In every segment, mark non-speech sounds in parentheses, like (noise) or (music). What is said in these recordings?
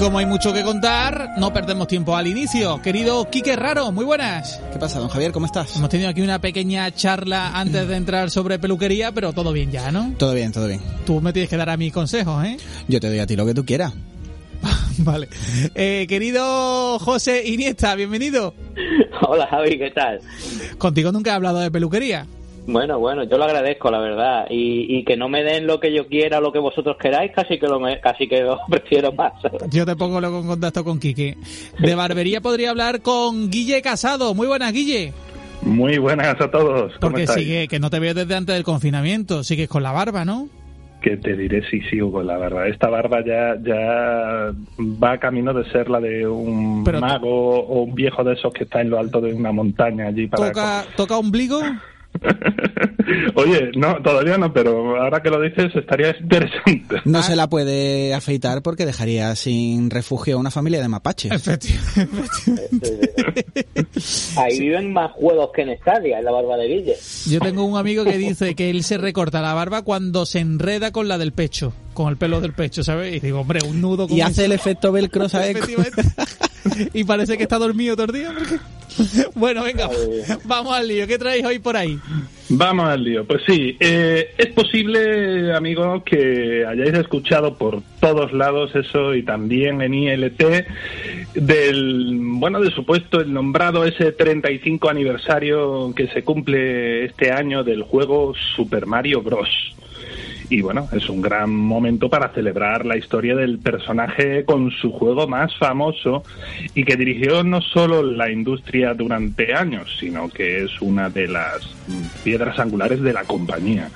como hay mucho que contar, no perdemos tiempo al inicio. Querido Quique Raro, muy buenas. ¿Qué pasa, don Javier? ¿Cómo estás? Hemos tenido aquí una pequeña charla antes de entrar sobre peluquería, pero todo bien ya, ¿no? Todo bien, todo bien. Tú me tienes que dar a mis consejos, ¿eh? Yo te doy a ti lo que tú quieras. (laughs) vale. Eh, querido José Iniesta, bienvenido. Hola Javi, ¿qué tal? Contigo nunca he hablado de peluquería. Bueno, bueno, yo lo agradezco, la verdad. Y, y, que no me den lo que yo quiera o lo que vosotros queráis, casi que lo, me, casi que lo (laughs) prefiero más. Yo te pongo luego en contacto con Quique. De barbería podría hablar con Guille Casado. Muy buenas, Guille. Muy buenas a todos. ¿Cómo Porque estáis? sigue, que no te veo desde antes del confinamiento. Sigues con la barba, ¿no? Que te diré si sigo con la barba. Esta barba ya, ya va camino de ser la de un Pero- mago o un viejo de esos que está en lo alto de una montaña allí para... ¿Toca, ¿Toca ombligo? (laughs) Oye, no, todavía no, pero ahora que lo dices estaría interesante. No se la puede afeitar porque dejaría sin refugio a una familia de mapaches. Efectivamente. (laughs) Ahí viven más juegos que en Stadia, en la barba de Guille. Yo tengo un amigo que dice que él se recorta la barba cuando se enreda con la del pecho, con el pelo del pecho, ¿sabes? Y digo, hombre, un nudo con Y hace el efecto velcro, ¿sabes? (laughs) Y parece que está dormido todo el día. porque- (laughs) Bueno, venga, vamos al lío. ¿Qué traéis hoy por ahí? Vamos al lío. Pues sí, eh, es posible, amigos, que hayáis escuchado por todos lados eso y también en ILT del, bueno, de supuesto el nombrado ese 35 aniversario que se cumple este año del juego Super Mario Bros. Y bueno, es un gran momento para celebrar la historia del personaje con su juego más famoso y que dirigió no solo la industria durante años, sino que es una de las piedras angulares de la compañía.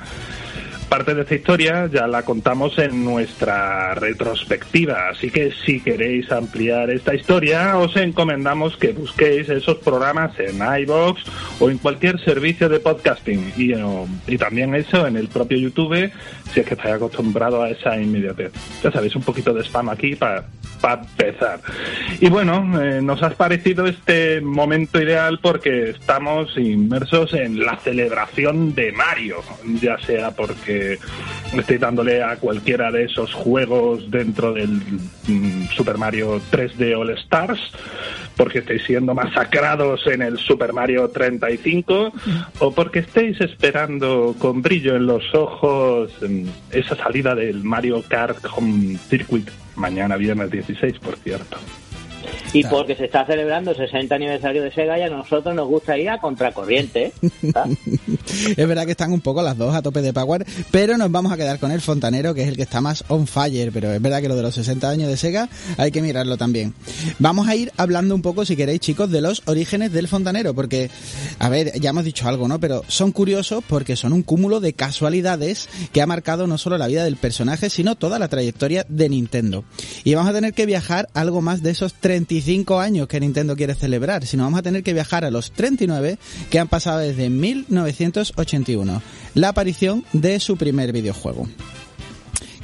Parte de esta historia ya la contamos en nuestra retrospectiva, así que si queréis ampliar esta historia, os encomendamos que busquéis esos programas en iBox o en cualquier servicio de podcasting y, eh, y también eso en el propio YouTube, si es que estáis acostumbrado a esa inmediatez. Ya sabéis, un poquito de spam aquí para empezar. Y bueno, eh, nos ha parecido este momento ideal porque estamos inmersos en la celebración de Mario, ya sea porque estoy dándole a cualquiera de esos juegos dentro del mm, Super Mario 3D All Stars, porque estéis siendo masacrados en el Super Mario 35, o porque estéis esperando con brillo en los ojos mm, esa salida del Mario Kart Home Circuit mañana viernes 16, por cierto. Y porque se está celebrando el 60 aniversario de Sega y a nosotros nos gusta ir a contracorriente. ¿eh? (laughs) Es verdad que están un poco las dos a tope de power, pero nos vamos a quedar con el fontanero, que es el que está más on fire. Pero es verdad que lo de los 60 años de Sega hay que mirarlo también. Vamos a ir hablando un poco, si queréis, chicos, de los orígenes del fontanero, porque, a ver, ya hemos dicho algo, ¿no? Pero son curiosos porque son un cúmulo de casualidades que ha marcado no solo la vida del personaje, sino toda la trayectoria de Nintendo. Y vamos a tener que viajar algo más de esos 35 años que Nintendo quiere celebrar, sino vamos a tener que viajar a los 39 que han pasado desde 1981, la aparición de su primer videojuego.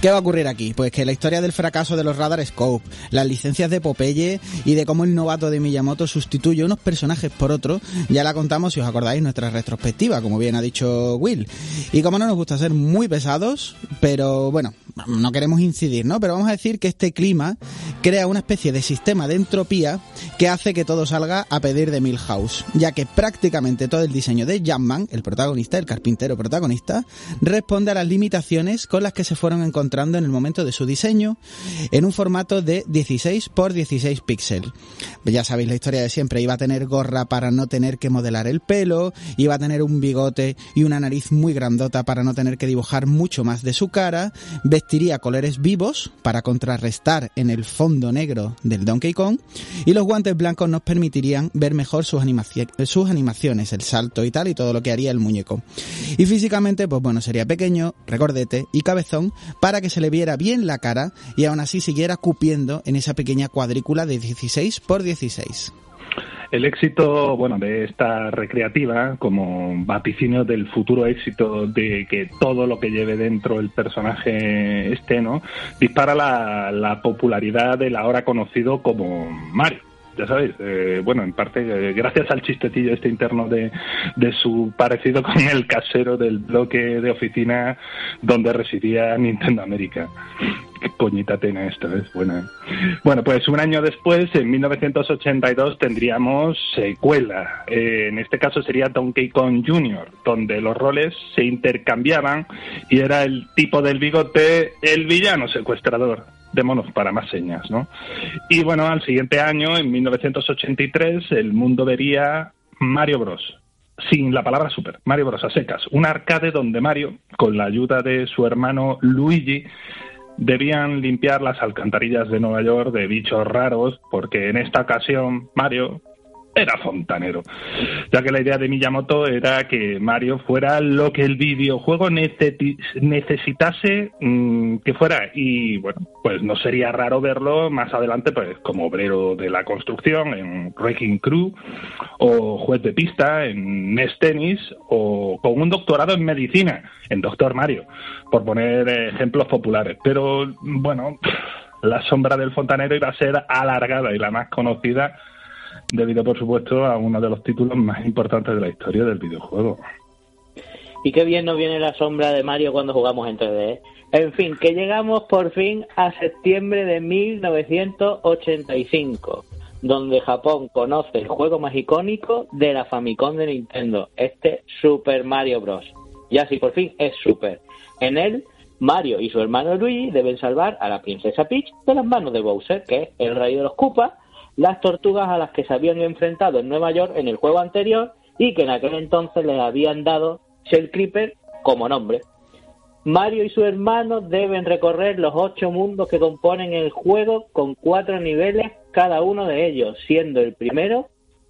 ¿Qué va a ocurrir aquí? Pues que la historia del fracaso de los Radar Scope, las licencias de Popeye y de cómo el novato de Miyamoto sustituye unos personajes por otros, ya la contamos si os acordáis nuestra retrospectiva, como bien ha dicho Will. Y como no nos gusta ser muy pesados, pero bueno, no queremos incidir, ¿no? Pero vamos a decir que este clima crea una especie de sistema de entropía que hace que todo salga a pedir de Milhouse, ya que prácticamente todo el diseño de Jumpman, el protagonista, el carpintero protagonista, responde a las limitaciones con las que se fueron encontrando en el momento de su diseño en un formato de 16 por 16 píxeles. Ya sabéis la historia de siempre, iba a tener gorra para no tener que modelar el pelo, iba a tener un bigote y una nariz muy grandota para no tener que dibujar mucho más de su cara, vestiría colores vivos para contrarrestar en el fondo negro del Donkey Kong y los guantes blancos nos permitirían ver mejor sus, animaci- sus animaciones, el salto y tal y todo lo que haría el muñeco. Y físicamente, pues bueno, sería pequeño, recordete y cabezón para que se le viera bien la cara y aún así siguiera cupiendo en esa pequeña cuadrícula de 16 por 16. El éxito, bueno, de esta recreativa, como vaticinio del futuro éxito de que todo lo que lleve dentro el personaje esté, ¿no? Dispara la, la popularidad del ahora conocido como Mario. Ya sabéis, eh, bueno, en parte eh, gracias al chistecillo este interno de, de su parecido con el casero del bloque de oficina donde residía Nintendo América. Qué coñita tiene esto, es buena. Bueno, pues un año después, en 1982, tendríamos secuela. Eh, en este caso sería Donkey Kong Jr., donde los roles se intercambiaban y era el tipo del bigote el villano secuestrador de monos para más señas, ¿no? Y bueno, al siguiente año, en 1983, el mundo vería Mario Bros. Sin la palabra super, Mario Bros. a secas. Un arcade donde Mario, con la ayuda de su hermano Luigi, debían limpiar las alcantarillas de Nueva York de bichos raros, porque en esta ocasión Mario era fontanero, ya que la idea de Miyamoto era que Mario fuera lo que el videojuego necesitase mm, que fuera. Y bueno, pues no sería raro verlo más adelante pues como obrero de la construcción en Wrecking Crew o juez de pista en NES Tennis o con un doctorado en medicina en Doctor Mario, por poner ejemplos populares, pero bueno, la sombra del fontanero iba a ser alargada y la más conocida debido por supuesto a uno de los títulos más importantes de la historia del videojuego. Y qué bien nos viene la sombra de Mario cuando jugamos en 3D. ¿eh? En fin, que llegamos por fin a septiembre de 1985, donde Japón conoce el juego más icónico de la Famicom de Nintendo, este Super Mario Bros. Ya sí, por fin es Super. En él, Mario y su hermano Luigi deben salvar a la princesa Peach de las manos de Bowser, que es el rey de los Koopas, las tortugas a las que se habían enfrentado en Nueva York en el juego anterior y que en aquel entonces les habían dado Shell Creeper como nombre. Mario y su hermano deben recorrer los ocho mundos que componen el juego con cuatro niveles cada uno de ellos, siendo el primero,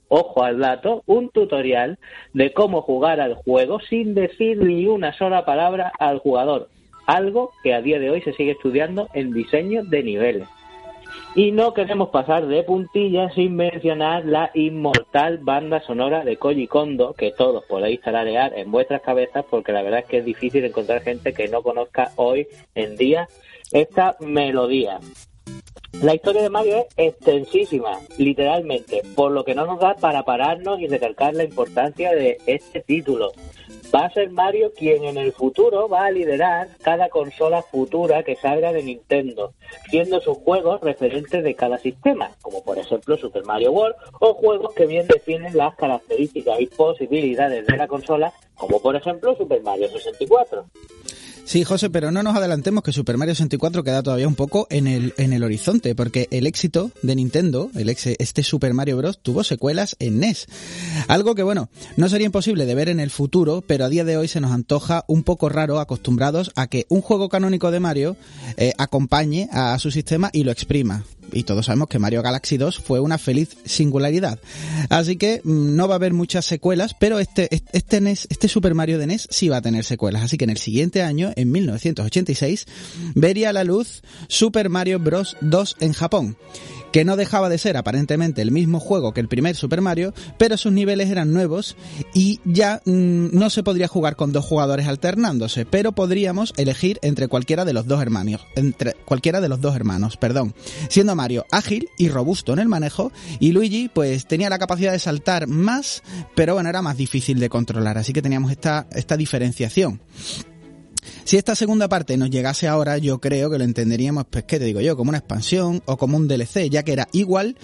ojo al dato, un tutorial de cómo jugar al juego sin decir ni una sola palabra al jugador, algo que a día de hoy se sigue estudiando en diseño de niveles. Y no queremos pasar de puntillas sin mencionar la inmortal banda sonora de Koji Kondo, que todos podéis tararear en vuestras cabezas, porque la verdad es que es difícil encontrar gente que no conozca hoy en día esta melodía. La historia de Mario es extensísima, literalmente, por lo que no nos da para pararnos y recalcar la importancia de este título va a ser Mario quien en el futuro va a liderar cada consola futura que salga de Nintendo, siendo sus juegos referentes de cada sistema, como por ejemplo Super Mario World, o juegos que bien definen las características y posibilidades de la consola, como por ejemplo Super Mario 64. Sí, José, pero no nos adelantemos que Super Mario 64 queda todavía un poco en el, en el horizonte, porque el éxito de Nintendo, el este Super Mario Bros., tuvo secuelas en NES. Algo que, bueno, no sería imposible de ver en el futuro, pero a día de hoy se nos antoja un poco raro acostumbrados a que un juego canónico de Mario eh, acompañe a su sistema y lo exprima y todos sabemos que Mario Galaxy 2 fue una feliz singularidad. Así que mm, no va a haber muchas secuelas, pero este, este, NES, este Super Mario de NES sí va a tener secuelas. Así que en el siguiente año, en 1986, vería la luz Super Mario Bros. 2 en Japón que no dejaba de ser aparentemente el mismo juego que el primer Super Mario, pero sus niveles eran nuevos y ya mm, no se podría jugar con dos jugadores alternándose, pero podríamos elegir entre cualquiera de los dos hermanos, entre cualquiera de los dos hermanos, perdón, siendo Mario ágil y robusto en el manejo y Luigi pues tenía la capacidad de saltar más, pero bueno, era más difícil de controlar, así que teníamos esta esta diferenciación. Si esta segunda parte nos llegase ahora, yo creo que lo entenderíamos, pues, ¿qué te digo yo? Como una expansión o como un DLC, ya que era igual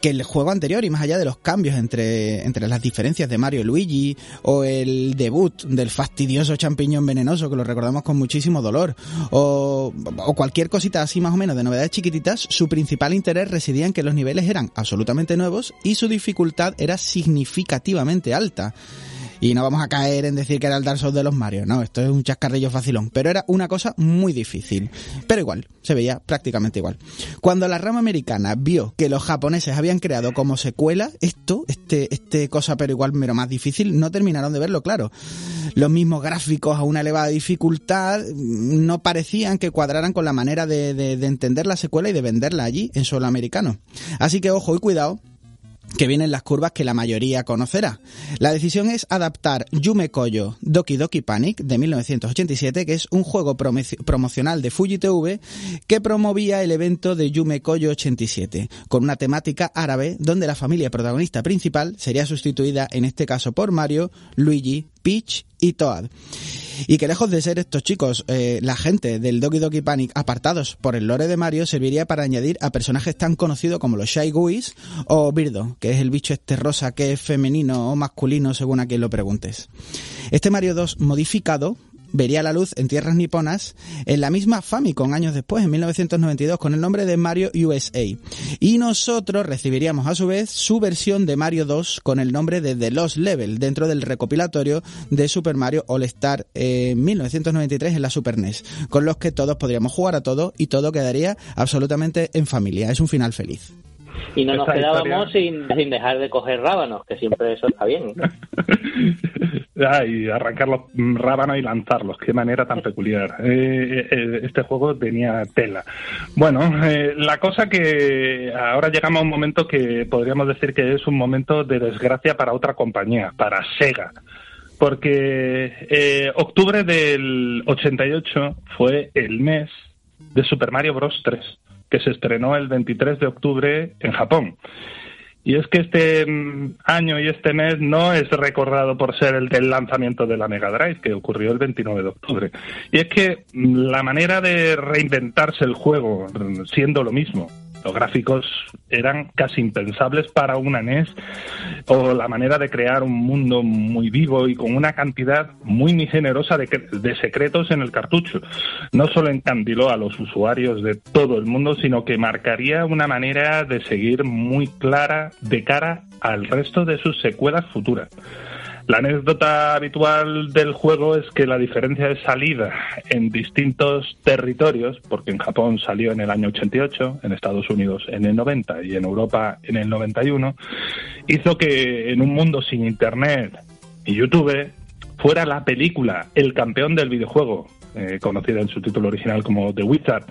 que el juego anterior y más allá de los cambios entre, entre las diferencias de Mario y Luigi o el debut del fastidioso champiñón venenoso que lo recordamos con muchísimo dolor o, o cualquier cosita así más o menos de novedades chiquititas, su principal interés residía en que los niveles eran absolutamente nuevos y su dificultad era significativamente alta. Y no vamos a caer en decir que era el Dark Souls de los Mario, no, esto es un chascarrillo facilón, pero era una cosa muy difícil. Pero igual, se veía prácticamente igual. Cuando la rama americana vio que los japoneses habían creado como secuela esto, este, este cosa pero igual pero más difícil, no terminaron de verlo claro. Los mismos gráficos a una elevada dificultad no parecían que cuadraran con la manera de entender la secuela y de venderla allí en suelo americano. Así que ojo y cuidado que vienen las curvas que la mayoría conocerá. La decisión es adaptar Yume Koyo Doki Doki Panic de 1987, que es un juego promocional de Fuji TV que promovía el evento de Yume Koyo 87, con una temática árabe donde la familia protagonista principal sería sustituida en este caso por Mario, Luigi, Peach y Toad. Y que lejos de ser estos chicos, eh, la gente del Doki Doki Panic apartados por el lore de Mario, serviría para añadir a personajes tan conocidos como los Shy Guys o Birdo, que es el bicho este rosa que es femenino o masculino según a quien lo preguntes. Este Mario 2 modificado vería la luz en tierras niponas en la misma Famicom años después, en 1992, con el nombre de Mario USA. Y nosotros recibiríamos a su vez su versión de Mario 2 con el nombre de The Lost Level dentro del recopilatorio de Super Mario All Star en 1993 en la Super NES, con los que todos podríamos jugar a todo y todo quedaría absolutamente en familia. Es un final feliz. Y no nos quedábamos sin, sin dejar de coger rábanos, que siempre eso está bien. (laughs) Ah, y arrancar los rábanos y lanzarlos. Qué manera tan peculiar. Eh, eh, este juego tenía tela. Bueno, eh, la cosa que ahora llegamos a un momento que podríamos decir que es un momento de desgracia para otra compañía, para Sega. Porque eh, octubre del 88 fue el mes de Super Mario Bros. 3, que se estrenó el 23 de octubre en Japón. Y es que este mm, año y este mes no es recordado por ser el del lanzamiento de la Mega Drive, que ocurrió el 29 de octubre. Y es que mm, la manera de reinventarse el juego, mm, siendo lo mismo, los gráficos eran casi impensables para una NES, o la manera de crear un mundo muy vivo y con una cantidad muy, generosa de, de secretos en el cartucho. No solo encandiló a los usuarios de todo el mundo, sino que marcaría una manera de seguir muy clara de cara al resto de sus secuelas futuras. La anécdota habitual del juego es que la diferencia de salida en distintos territorios, porque en Japón salió en el año 88, en Estados Unidos en el 90 y en Europa en el 91, hizo que en un mundo sin Internet y YouTube fuera la película El campeón del videojuego, eh, conocida en su título original como The Wizard,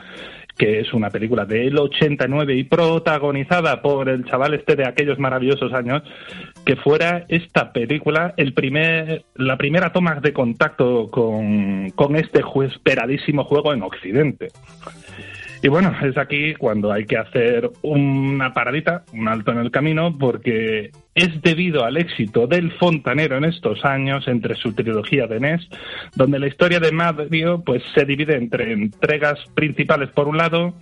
que es una película del 89 y protagonizada por el chaval este de aquellos maravillosos años, que fuera esta película el primer, la primera toma de contacto con, con este esperadísimo juego en Occidente. Y bueno, es aquí cuando hay que hacer una paradita, un alto en el camino, porque es debido al éxito del fontanero en estos años entre su trilogía de NES, donde la historia de Mario pues se divide entre entregas principales por un lado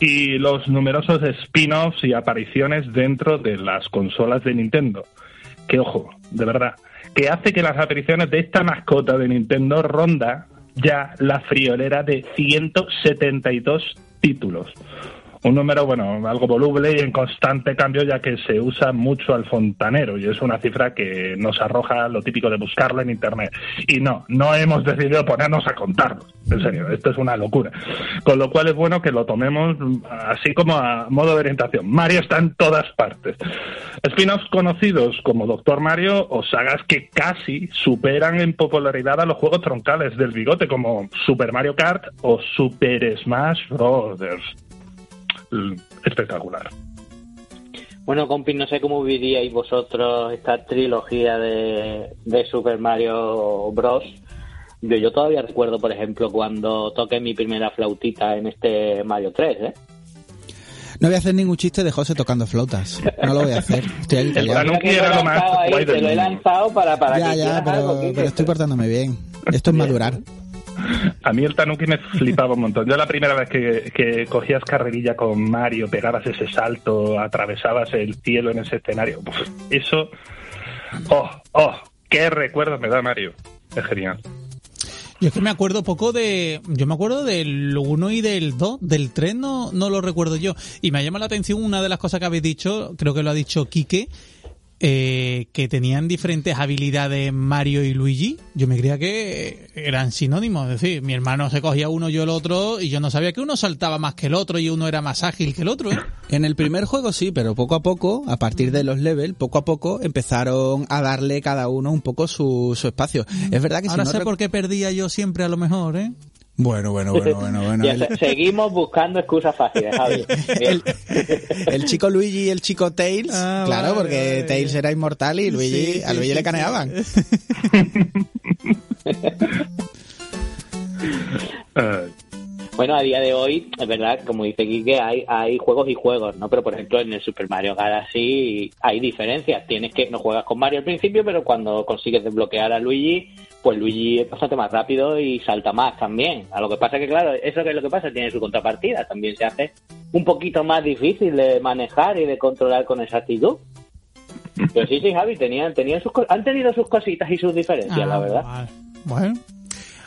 y los numerosos spin-offs y apariciones dentro de las consolas de Nintendo. Que ojo, de verdad, que hace que las apariciones de esta mascota de Nintendo ronda ya la friolera de 172 títulos. Un número, bueno, algo voluble y en constante cambio ya que se usa mucho al fontanero y es una cifra que nos arroja lo típico de buscarla en Internet. Y no, no hemos decidido ponernos a contarlo. En serio, esto es una locura. Con lo cual es bueno que lo tomemos mm, así como a modo de orientación. Mario está en todas partes. Spin-offs conocidos como Doctor Mario o sagas que casi superan en popularidad a los juegos troncales del bigote como Super Mario Kart o Super Smash Brothers. Mm, Espectacular. Bueno, compis, no sé cómo viviríais vosotros esta trilogía de, de Super Mario Bros. Yo, yo todavía recuerdo, por ejemplo, cuando toqué mi primera flautita en este Mario 3, ¿eh? No voy a hacer ningún chiste de José tocando flautas. No lo voy a hacer. Estoy El callado. Era lo más ahí, Te lo he lanzado para, para Ya, que ya, algo, pero, pero estoy portándome bien. Esto es madurar. (laughs) A mí el Tanuki me flipaba un montón. Yo la primera vez que, que cogías carrerilla con Mario, pegabas ese salto, atravesabas el cielo en ese escenario. eso. ¡Oh! ¡Oh! ¡Qué recuerdos me da Mario! Es genial. Yo es que me acuerdo poco de... Yo me acuerdo del 1 y del 2. Del 3 no, no lo recuerdo yo. Y me llama la atención una de las cosas que habéis dicho, creo que lo ha dicho Quique, eh, que tenían diferentes habilidades Mario y Luigi. Yo me creía que eran sinónimos. Es decir, mi hermano se cogía uno, yo el otro, y yo no sabía que uno saltaba más que el otro y uno era más ágil que el otro, ¿eh? En el primer juego sí, pero poco a poco, a partir de los levels, poco a poco empezaron a darle cada uno un poco su, su espacio. Es verdad que si Ahora no sé por qué perdía yo siempre a lo mejor, ¿eh? Bueno, bueno, bueno, bueno, (laughs) bueno. Ya El, se- seguimos buscando excusas fáciles, Javi. El chico Luigi y el chico Tails, Ah, claro, vale, porque vale. Tails era inmortal y Luigi, Sí, a sí, Luigi sí, le sí. caneaban. (laughs) (laughs) Eh, Bueno, a día de hoy, es verdad, como dice Quique, hay, hay juegos y juegos, ¿no? Pero por ejemplo, en el Super Mario Galaxy hay diferencias. Tienes que, no juegas con Mario al principio, pero cuando consigues desbloquear a Luigi, pues Luigi es bastante más rápido y salta más también. A lo que pasa que, claro, eso que es lo que pasa, tiene su contrapartida. También se hace un poquito más difícil de manejar y de controlar con exactitud. (laughs) Pero sí, sí, Javi, tenían, tenían sus, han tenido sus cositas y sus diferencias, la Ah, verdad. Bueno.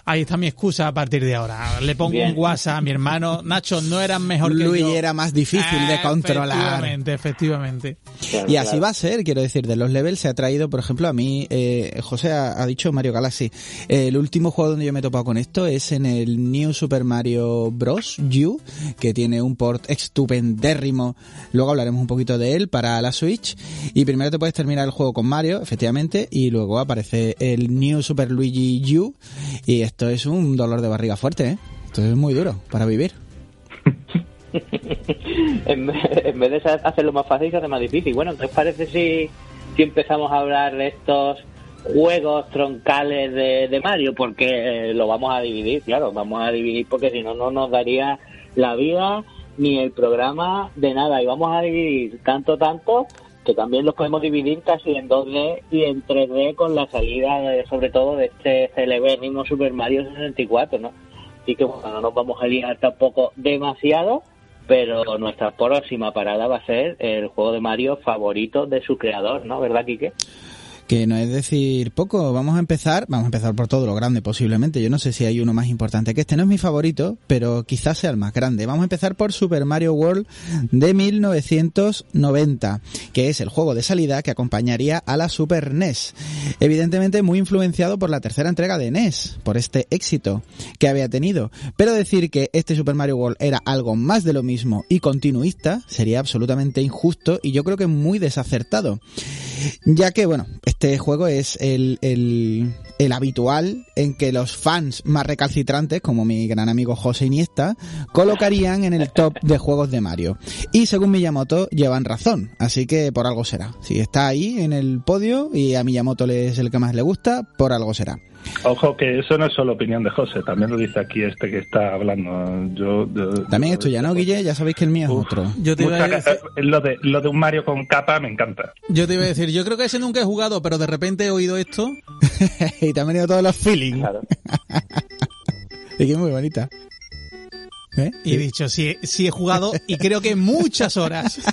Ahí está mi excusa a partir de ahora. Le pongo Bien. un WhatsApp a mi hermano. Nacho, no eran mejor que Luigi yo. era más difícil de controlar. Efectivamente, efectivamente. Claro, Y así claro. va a ser, quiero decir, de los levels se ha traído, por ejemplo, a mí, eh, José ha, ha dicho Mario Galaxy. Eh, el último juego donde yo me he topado con esto es en el New Super Mario Bros. U, que tiene un port estupendérrimo. Luego hablaremos un poquito de él para la Switch. Y primero te puedes terminar el juego con Mario, efectivamente, y luego aparece el New Super Luigi U. Y esto es un dolor de barriga fuerte, ¿eh? Esto es muy duro para vivir. (laughs) en, vez, en vez de hacerlo más fácil, se hace más difícil. Bueno, entonces parece si, si empezamos a hablar de estos juegos troncales de, de Mario, porque eh, lo vamos a dividir, claro, vamos a dividir porque si no, no nos daría la vida ni el programa de nada. Y vamos a dividir tanto, tanto, que también los podemos dividir casi en 2D y en 3D con la salida, de- sobre todo, de este celebérrimo Super Mario 64, ¿no? Así que bueno, no nos vamos a liar tampoco demasiado, pero nuestra próxima parada va a ser el juego de Mario favorito de su creador, ¿no? ¿Verdad, Quique? Que no es decir poco, vamos a empezar, vamos a empezar por todo lo grande posiblemente, yo no sé si hay uno más importante que este, no es mi favorito, pero quizás sea el más grande. Vamos a empezar por Super Mario World de 1990, que es el juego de salida que acompañaría a la Super NES. Evidentemente muy influenciado por la tercera entrega de NES, por este éxito que había tenido. Pero decir que este Super Mario World era algo más de lo mismo y continuista sería absolutamente injusto y yo creo que muy desacertado. Ya que, bueno, este juego es el, el, el habitual en que los fans más recalcitrantes, como mi gran amigo José Iniesta, colocarían en el top de juegos de Mario. Y según Miyamoto, llevan razón, así que por algo será. Si está ahí en el podio y a Miyamoto le es el que más le gusta, por algo será. Ojo que eso no es solo opinión de José, también lo dice aquí este que está hablando. Yo, yo- También yo- es tuya, ¿no, Guille? Ya sabéis que el mío es otro. Yo te, iba a decir, eh, lo, de, lo de un Mario con capa me encanta. yo te iba a decir, yo creo que ese nunca he jugado, pero de repente he oído esto. (laughs) y te han venido todos los feelings. Claro. (laughs) Y que es muy bonita. ¿Eh? Y he dicho, sí, sí he jugado y creo que muchas horas. (laughs)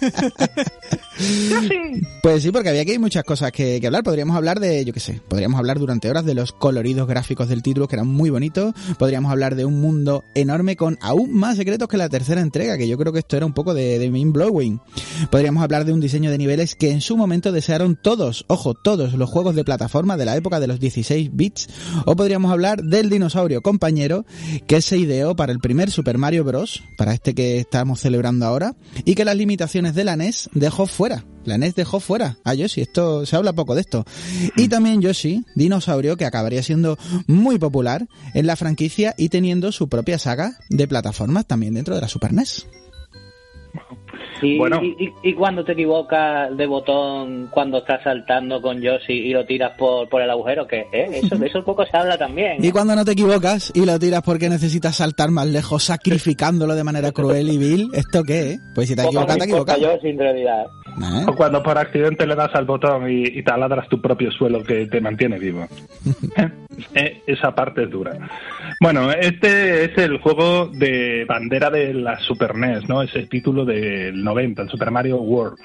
Pues sí, porque había aquí muchas cosas que, que hablar. Podríamos hablar de, yo qué sé, podríamos hablar durante horas de los coloridos gráficos del título, que eran muy bonitos. Podríamos hablar de un mundo enorme con aún más secretos que la tercera entrega, que yo creo que esto era un poco de, de mind blowing. Podríamos hablar de un diseño de niveles que en su momento desearon todos, ojo, todos los juegos de plataforma de la época de los 16 bits. O podríamos hablar del dinosaurio compañero que se ideó para el primer Super Mario Bros., para este que estamos celebrando ahora, y que las limitaciones de la NES dejó fuera. La NES dejó fuera a Yoshi, esto se habla poco de esto. Y también Yoshi, dinosaurio que acabaría siendo muy popular en la franquicia y teniendo su propia saga de plataformas también dentro de la Super NES. Y, Bueno. y, y- y cuando te equivocas de botón cuando estás saltando con Yoshi y lo tiras por, por el agujero, que ¿eh? eso de eso poco se habla también. Y cuando no te equivocas y lo tiras porque necesitas saltar más lejos, sacrificándolo de manera cruel y vil, ¿esto qué? eh? Pues si te equivocas, te equivocas. Yoshi en realidad. ¿Eh? O cuando por accidente le das al botón y, y taladras tu propio suelo que te mantiene vivo. (laughs) Eh, Esa parte es dura. Bueno, este es el juego de bandera de la Super NES, ¿no? Es el título del 90, el Super Mario World.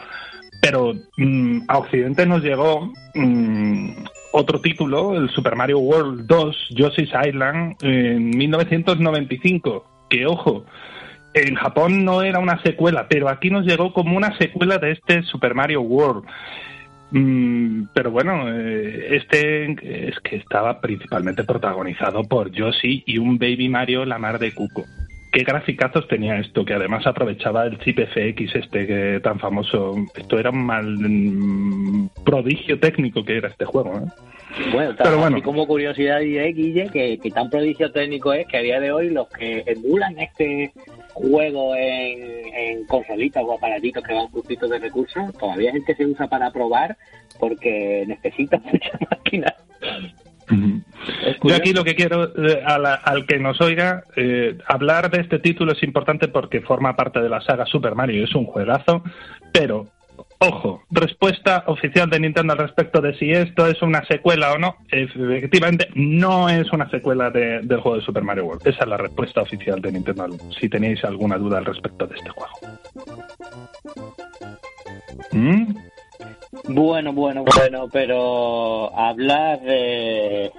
Pero mm, a Occidente nos llegó mm, otro título, el Super Mario World 2, Yoshi's Island, en 1995. Que ojo, en Japón no era una secuela, pero aquí nos llegó como una secuela de este Super Mario World. Mm, pero bueno, eh, este es que estaba principalmente protagonizado por Yoshi y un Baby Mario la mar de cuco. Qué graficazos tenía esto, que además aprovechaba el chip FX este que tan famoso. Esto era un mal mm, prodigio técnico que era este juego. ¿eh? Bueno, Pero bueno. así como curiosidad diré, Guille, que, que tan prodigio técnico es que a día de hoy los que emulan este juego en, en consolitas o aparatitos que van justitos de recursos, todavía es el que se usa para probar porque necesita (laughs) muchas máquinas. Yo aquí lo que quiero, eh, al que nos oiga, eh, hablar de este título es importante porque forma parte de la saga Super Mario, es un juegazo, pero Ojo, respuesta oficial de Nintendo al respecto de si esto es una secuela o no. Efectivamente, no es una secuela del juego de Super Mario World. Esa es la respuesta oficial de Nintendo, si tenéis alguna duda al respecto de este juego. ¿Mm? Bueno, bueno, bueno, pero hablar de,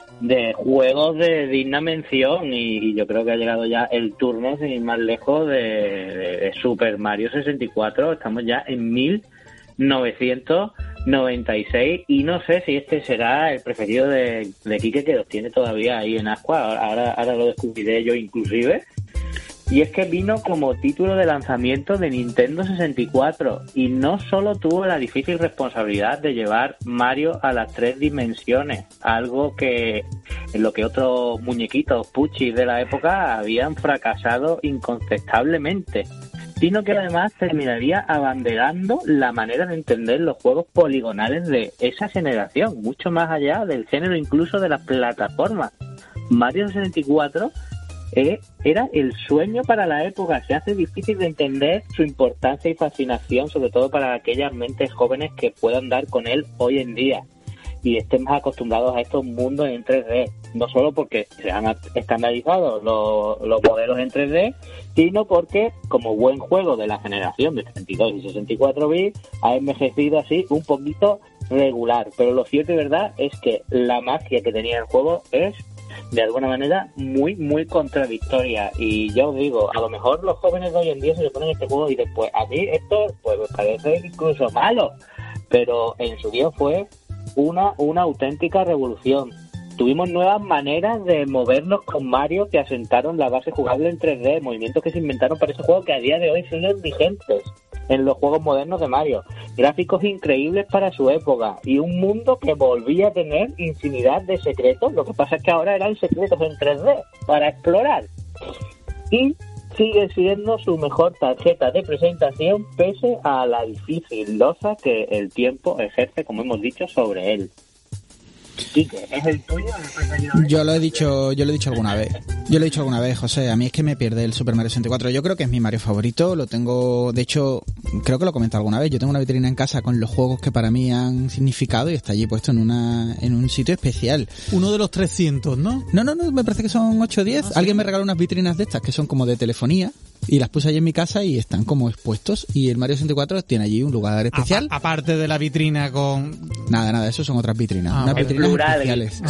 juegos de digna mención y, yo creo que ha llegado ya el turno, sin ir más lejos, de, Super Mario 64. Estamos ya en 1996 y no sé si este será el preferido de, de Quique que los tiene todavía ahí en Ascua. Ahora, ahora lo descubriré yo inclusive. Y es que vino como título de lanzamiento de Nintendo 64 y no solo tuvo la difícil responsabilidad de llevar Mario a las tres dimensiones, algo que en lo que otros muñequitos puchis de la época habían fracasado incontestablemente, sino que además terminaría abanderando la manera de entender los juegos poligonales de esa generación, mucho más allá del género incluso de las plataformas. Mario 64 eh, era el sueño para la época. Se hace difícil de entender su importancia y fascinación, sobre todo para aquellas mentes jóvenes que puedan dar con él hoy en día y estén más acostumbrados a estos mundos en 3D. No solo porque se han estandarizado los, los modelos en 3D, sino porque, como buen juego de la generación de 32 y 64 bits, ha envejecido así un poquito regular. Pero lo cierto y verdad es que la magia que tenía el juego es de alguna manera muy, muy contradictoria. Y yo os digo, a lo mejor los jóvenes de hoy en día se le ponen este juego y después, a mí esto pues me parece incluso malo, pero en su día fue una, una auténtica revolución. Tuvimos nuevas maneras de movernos con Mario que asentaron la base jugable en 3D, movimientos que se inventaron para ese juego que a día de hoy siguen vigentes en los juegos modernos de Mario. Gráficos increíbles para su época y un mundo que volvía a tener infinidad de secretos. Lo que pasa es que ahora eran secretos en 3D para explorar. Y sigue siendo su mejor tarjeta de presentación pese a la difícil losa que el tiempo ejerce, como hemos dicho, sobre él. ¿Es el tuyo Yo lo he dicho, yo lo he dicho alguna vez. Yo lo he dicho alguna vez, José. A mí es que me pierde el Super Mario 64. Yo creo que es mi Mario favorito. Lo tengo, de hecho, creo que lo he comentado alguna vez. Yo tengo una vitrina en casa con los juegos que para mí han significado y está allí puesto en una, en un sitio especial. Uno de los 300, ¿no? No, no, no. Me parece que son 8 o 10. Ah, Alguien me regaló unas vitrinas de estas que son como de telefonía y las puse allí en mi casa y están como expuestos y el Mario 64 tiene allí un lugar especial. aparte de la vitrina con... Nada, nada, eso son otras vitrinas. unas especiales.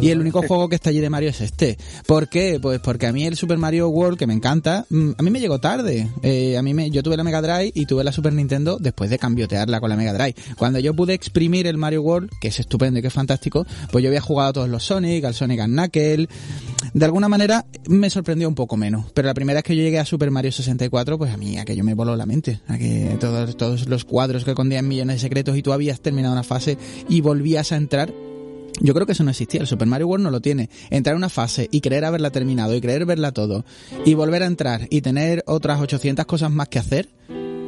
Y el único juego que está allí de Mario es este. ¿Por qué? Pues porque a mí el Super Mario World, que me encanta, mm, a mí me llegó tarde. Eh, a mí me, yo tuve la Mega Drive y tuve la Super Nintendo después de cambiotearla con la Mega Drive. Cuando yo pude exprimir el Mario World, que es estupendo y que es fantástico, pues yo había jugado a todos los Sonic, al Sonic and Knuckle. De alguna manera me sorprendió un poco menos pero la primera vez que yo llegué a Super Mario 64, pues a mí aquello me voló la mente. A que todos, todos los cuadros que escondían millones de secretos y tú habías terminado una fase y volvías a entrar yo creo que eso no existía. El Super Mario World no lo tiene. Entrar en una fase y creer haberla terminado y creer verla todo y volver a entrar y tener otras 800 cosas más que hacer,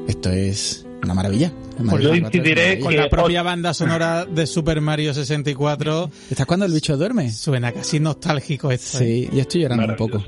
esto es una maravilla. Pues yo incidiré con la propia banda sonora de Super Mario 64. ¿Estás cuando el bicho duerme? Suena casi nostálgico esto. Sí, ¿eh? yo estoy llorando un poco.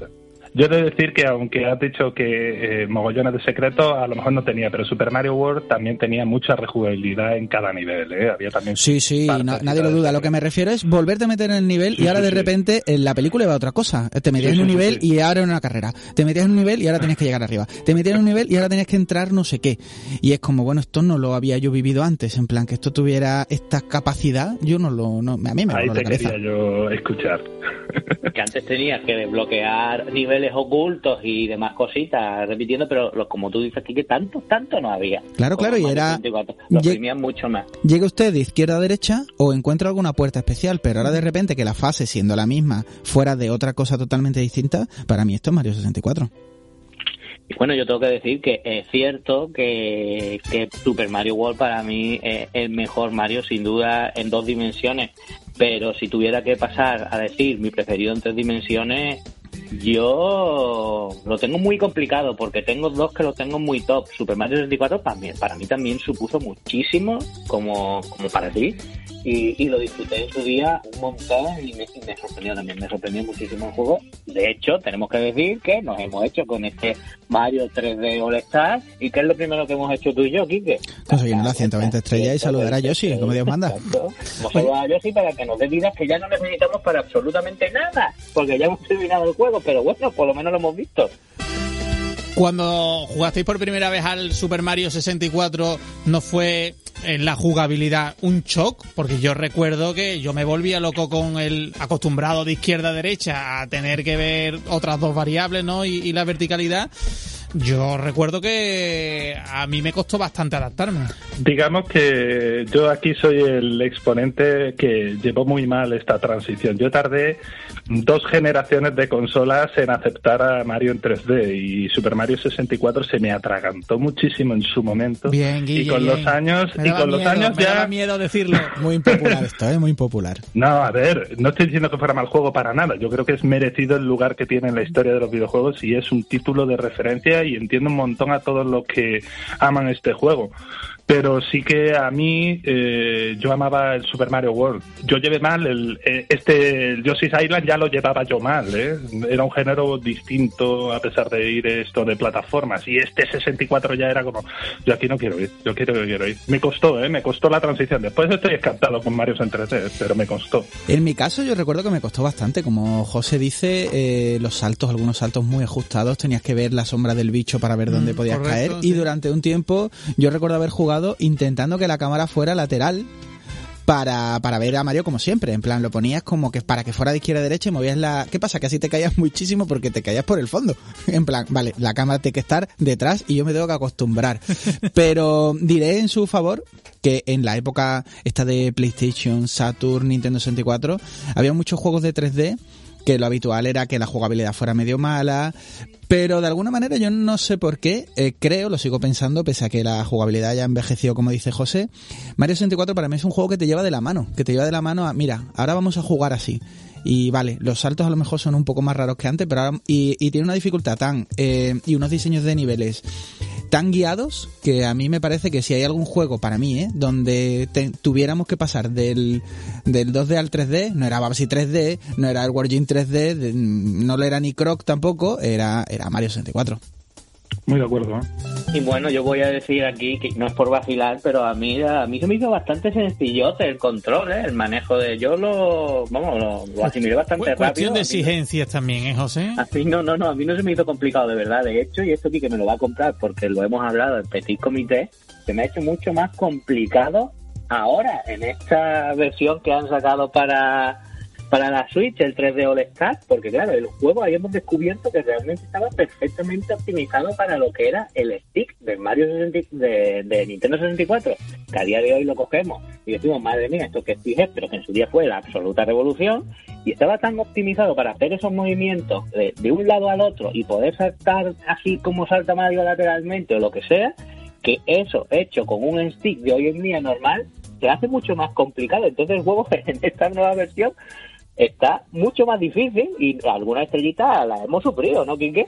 Yo he de decir que aunque has dicho que eh, mogollones de secretos, a lo mejor no tenía, pero Super Mario World también tenía mucha rejugabilidad en cada nivel, ¿eh? Había también... Sí, sí, nadie lo duda. Lo que me refiero es volverte a meter en el nivel y ahora de repente en la película va otra cosa. Te metías en un nivel y ahora en una carrera. Te metías en un nivel y ahora tienes que llegar arriba. Te metías en un nivel y ahora tienes que entrar no sé qué. Y es como, bueno, esto no lo había yo vivido antes, en plan que esto tuviera esta capacidad, yo no lo... No, a mí me Ahí te quería yo escuchar. Que antes tenías que desbloquear ocultos y demás cositas repitiendo, pero como tú dices aquí, que tanto, tanto no había. Claro, claro, y era... Lo oprimían mucho más. Llega usted de izquierda a derecha o encuentra alguna puerta especial, pero ahora de repente que la fase, siendo la misma, fuera de otra cosa totalmente distinta, para mí esto es Mario 64. Y bueno, yo tengo que decir que es cierto que, que Super Mario World para mí es el mejor Mario sin duda en dos dimensiones, pero si tuviera que pasar a decir mi preferido en tres dimensiones, Yo lo tengo muy complicado porque tengo dos que lo tengo muy top. Super Mario 64 para mí, para mí también supuso muchísimo como, como para ti y, lo disfruté en su día un montón y me, sorprendió también, me sorprendió muchísimo el juego. De hecho, tenemos que decir que nos hemos hecho con este Mario 3D All Star y que es lo primero que hemos hecho tú y yo, Kike. Conseguimos las 120 estrellas y saludar a Yoshi, como Dios manda. Saludar a Yoshi para que nos dé vidas que ya no necesitamos para absolutamente nada, porque ya hemos terminado el juego, pero bueno, por lo menos lo hemos visto. Cuando jugasteis por primera vez al Super Mario 64, ¿no fue en la jugabilidad un shock? Porque yo recuerdo que yo me volvía loco con el acostumbrado de izquierda a derecha a tener que ver otras dos variables, ¿no? Y la verticalidad. Yo recuerdo que a mí me costó bastante adaptarme. Digamos que yo aquí soy el exponente que llevó muy mal esta transición. Yo tardé dos generaciones de consolas en aceptar a Mario en 3D y Super Mario 64 se me atragantó muchísimo en su momento. Bien, y con los años y con los años me ya miedo decirlo. (laughs) Muy impopular esto, ¿eh? muy impopular. No, a ver, no estoy diciendo que fuera mal juego para nada. Yo creo que es merecido el lugar que tiene en la historia de los videojuegos y es un título de referencia y entiendo un montón a todos los que aman este juego pero sí que a mí eh, yo amaba el Super Mario World. Yo llevé mal el eh, este el Yoshi's Island ya lo llevaba yo mal, ¿eh? Era un género distinto a pesar de ir esto de plataformas y este 64 ya era como yo aquí no quiero ir, yo quiero quiero ir. Me costó, ¿eh? Me costó la transición. Después estoy encantado con Mario en 3D, pero me costó. En mi caso yo recuerdo que me costó bastante, como José dice, eh, los saltos, algunos saltos muy ajustados, tenías que ver la sombra del bicho para ver dónde mm, podías caer y durante un tiempo yo recuerdo haber jugado intentando que la cámara fuera lateral para, para ver a Mario como siempre. En plan, lo ponías como que para que fuera de izquierda a derecha y movías la... ¿Qué pasa? Que así te caías muchísimo porque te caías por el fondo. (laughs) En plan, vale, la cámara tiene que estar detrás y yo me tengo que acostumbrar. (laughs) Pero diré en su favor que en la época esta de PlayStation, Saturn, Nintendo 64, había muchos juegos de 3D que lo habitual era que la jugabilidad fuera medio mala, pero de alguna manera yo no sé por qué, eh, creo, lo sigo pensando, pese a que la jugabilidad haya envejecido como dice José, Mario 64 para mí es un juego que te lleva de la mano, que te lleva de la mano a, mira, ahora vamos a jugar así. Y vale, los saltos a lo mejor son un poco más raros que antes, pero ahora, y, y tiene una dificultad tan, eh, y unos diseños de niveles tan guiados que a mí me parece que si hay algún juego para mí, ¿eh? donde tuviéramos que pasar del, del 2D al 3D, no era Babsy 3D, no era el Wargame 3D, no lo era ni Croc tampoco, era, era Mario 64. Muy de acuerdo. ¿eh? Y bueno, yo voy a decir aquí que no es por vacilar, pero a mí a mí se me hizo bastante sencillote el control, ¿eh? el manejo de yo lo vamos lo, asimilé bastante rápido. Cuestión de exigencias también, ¿eh, José? Así no, no, no, a mí no se me hizo complicado de verdad. De hecho, y esto aquí que me lo va a comprar porque lo hemos hablado en Petit Comité, se me ha hecho mucho más complicado ahora en esta versión que han sacado para para la Switch el 3D All Star, porque claro, el juego ahí hemos descubierto que realmente estaba perfectamente optimizado para lo que era el stick de Mario de, Nintendo 64, que a día de hoy lo cogemos y decimos, madre mía, esto que es, pero que en su día fue la absoluta revolución, y estaba tan optimizado para hacer esos movimientos de, de un lado al otro y poder saltar así como salta Mario lateralmente o lo que sea, que eso hecho con un stick de hoy en día normal se hace mucho más complicado. Entonces el juego (laughs) en esta nueva versión está mucho más difícil y alguna estrellita la hemos sufrido, ¿no, Quique?